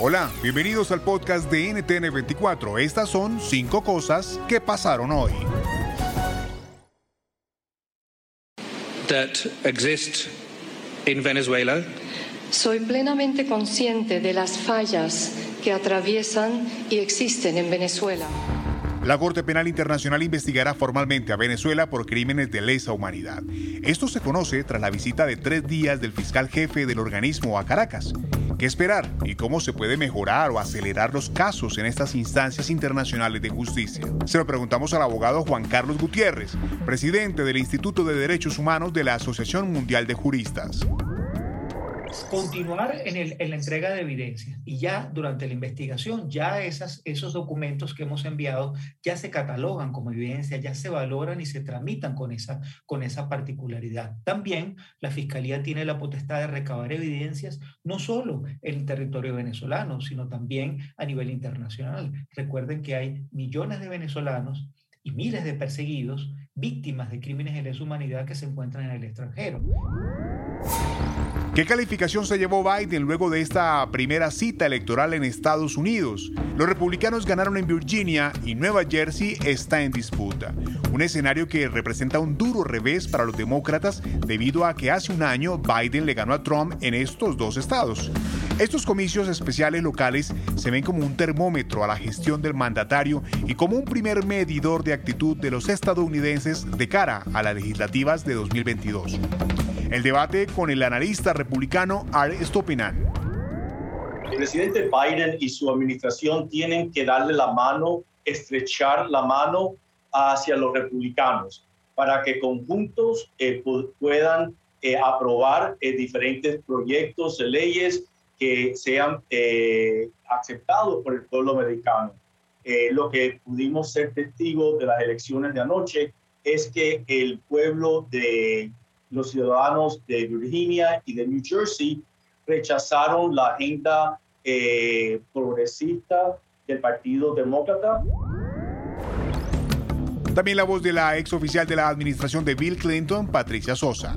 Hola, bienvenidos al podcast de NTN24. Estas son cinco cosas que pasaron hoy. that exist in Venezuela. Soy plenamente consciente de las fallas que atraviesan y existen en Venezuela. La Corte Penal Internacional investigará formalmente a Venezuela por crímenes de lesa humanidad. Esto se conoce tras la visita de tres días del fiscal jefe del organismo a Caracas. ¿Qué esperar y cómo se puede mejorar o acelerar los casos en estas instancias internacionales de justicia? Se lo preguntamos al abogado Juan Carlos Gutiérrez, presidente del Instituto de Derechos Humanos de la Asociación Mundial de Juristas. Continuar en, el- la entrega de evidencia y ya durante la investigación, ya esas, esos documentos que hemos enviado ya se catalogan como evidencia, ya se valoran y se tramitan con esa, con esa particularidad. También la Fiscalía tiene la potestad de recabar evidencias no solo en el territorio venezolano, sino también a nivel internacional. Recuerden que hay millones de venezolanos y miles de perseguidos, víctimas de crímenes de lesa humanidad que se encuentran en el extranjero. ¿Qué calificación se llevó Biden luego de esta primera cita electoral en Estados Unidos? Los republicanos ganaron en Virginia y Nueva Jersey está en disputa. Un escenario que representa un duro revés para los demócratas debido a que hace un año Biden le ganó a Trump en estos dos estados. Estos comicios especiales locales se ven como un termómetro a la gestión del mandatario y como un primer medidor de actitud de los estadounidenses de cara a las legislativas de 2022. El debate con el analista republicano Art Stopinan. El presidente Biden y su administración tienen que darle la mano, estrechar la mano hacia los republicanos para que conjuntos eh, pu- puedan eh, aprobar eh, diferentes proyectos de leyes que sean eh, aceptados por el pueblo americano. Eh, lo que pudimos ser testigos de las elecciones de anoche es que el pueblo de los ciudadanos de Virginia y de New Jersey rechazaron la agenda eh, progresista del Partido Demócrata. También la voz de la ex oficial de la administración de Bill Clinton, Patricia Sosa.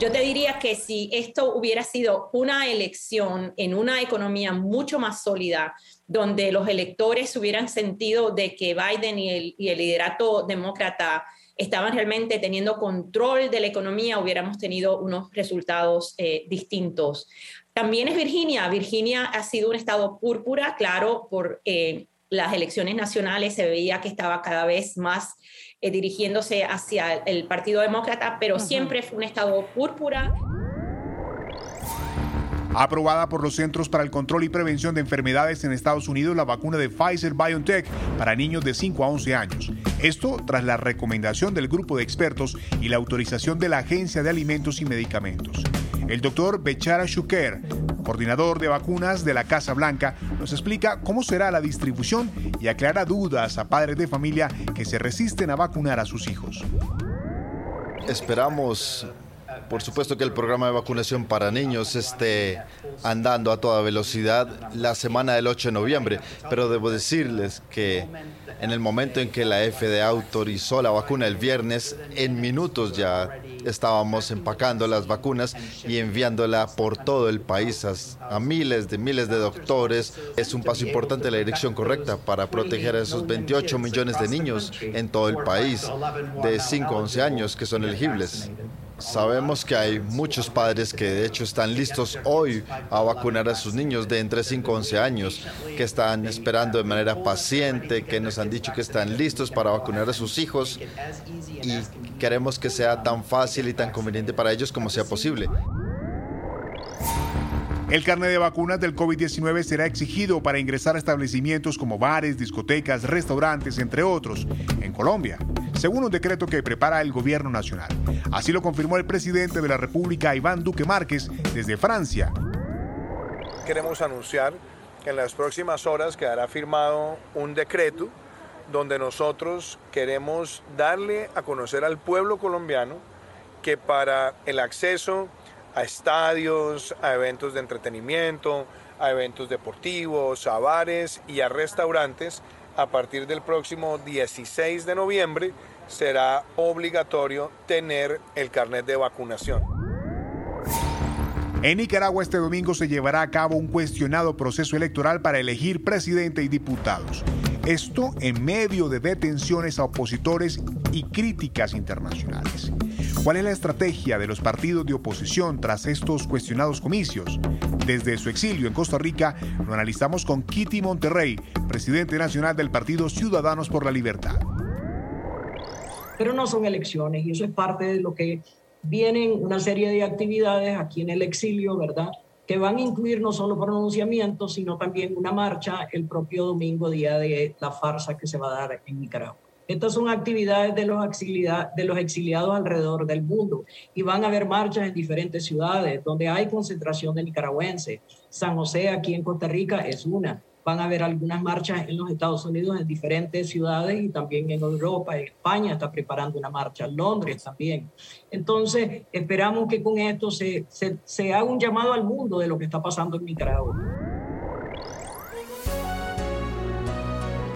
Yo te diría que si esto hubiera sido una elección en una economía mucho más sólida, donde los electores hubieran sentido de que Biden y el, y el liderato demócrata estaban realmente teniendo control de la economía, hubiéramos tenido unos resultados eh, distintos. También es Virginia. Virginia ha sido un estado púrpura, claro, por eh, las elecciones nacionales se veía que estaba cada vez más eh, dirigiéndose hacia el Partido Demócrata, pero siempre fue un estado púrpura. Aprobada por los Centros para el Control y Prevención de Enfermedades en Estados Unidos la vacuna de Pfizer BioNTech para niños de 5 a 11 años. Esto tras la recomendación del grupo de expertos y la autorización de la Agencia de Alimentos y Medicamentos. El doctor Bechara Shuker, coordinador de vacunas de la Casa Blanca, nos explica cómo será la distribución y aclara dudas a padres de familia que se resisten a vacunar a sus hijos. Esperamos, por supuesto, que el programa de vacunación para niños esté andando a toda velocidad la semana del 8 de noviembre, pero debo decirles que en el momento en que la FDA autorizó la vacuna el viernes, en minutos ya estábamos empacando las vacunas y enviándola por todo el país a, miles de miles de doctores. Es un paso importante en la dirección correcta para proteger a esos 28 millones de niños en todo el país de 5 a 11 años que son elegibles. Sabemos que hay muchos padres que de hecho están listos hoy a vacunar a sus niños de entre 5 y 11 años, que están esperando de manera paciente, que nos han dicho que están listos para vacunar a sus hijos y queremos que sea tan fácil y tan conveniente para ellos como sea posible. El carnet de vacunas del COVID-19 será exigido para ingresar a establecimientos como bares, discotecas, restaurantes, entre otros, en Colombia, según un decreto que prepara el gobierno nacional. Así lo confirmó el presidente de la República, Iván Duque Márquez, desde Francia. Queremos anunciar que en las próximas horas quedará firmado un decreto donde nosotros queremos darle a conocer al pueblo colombiano que para el acceso a estadios, a eventos de entretenimiento, a eventos deportivos, a bares y a restaurantes, a partir del próximo 16 de noviembre será obligatorio tener el carnet de vacunación. En Nicaragua este domingo se llevará a cabo un cuestionado proceso electoral para elegir presidente y diputados. Esto en medio de detenciones a opositores y críticas internacionales. ¿Cuál es la estrategia de los partidos de oposición tras estos cuestionados comicios? Desde su exilio en Costa Rica, lo analizamos con Kitty Monterrey, presidente nacional del Partido Ciudadanos por la Libertad. Pero no son elecciones y eso es parte de lo que vienen una serie de actividades aquí en el exilio, ¿verdad? Que van a incluir no solo pronunciamientos, sino también una marcha el propio domingo, día de la farsa que se va a dar en Nicaragua. Estas son actividades de los, exiliados alrededor del mundo y van a haber marchas en diferentes ciudades donde hay concentración de nicaragüenses. San José aquí en Costa Rica es una. Van a haber algunas marchas en los Estados Unidos en diferentes ciudades y también en Europa. España está preparando una marcha, Londres también. Entonces, esperamos que con esto se haga un llamado al mundo de lo que está pasando en Nicaragua.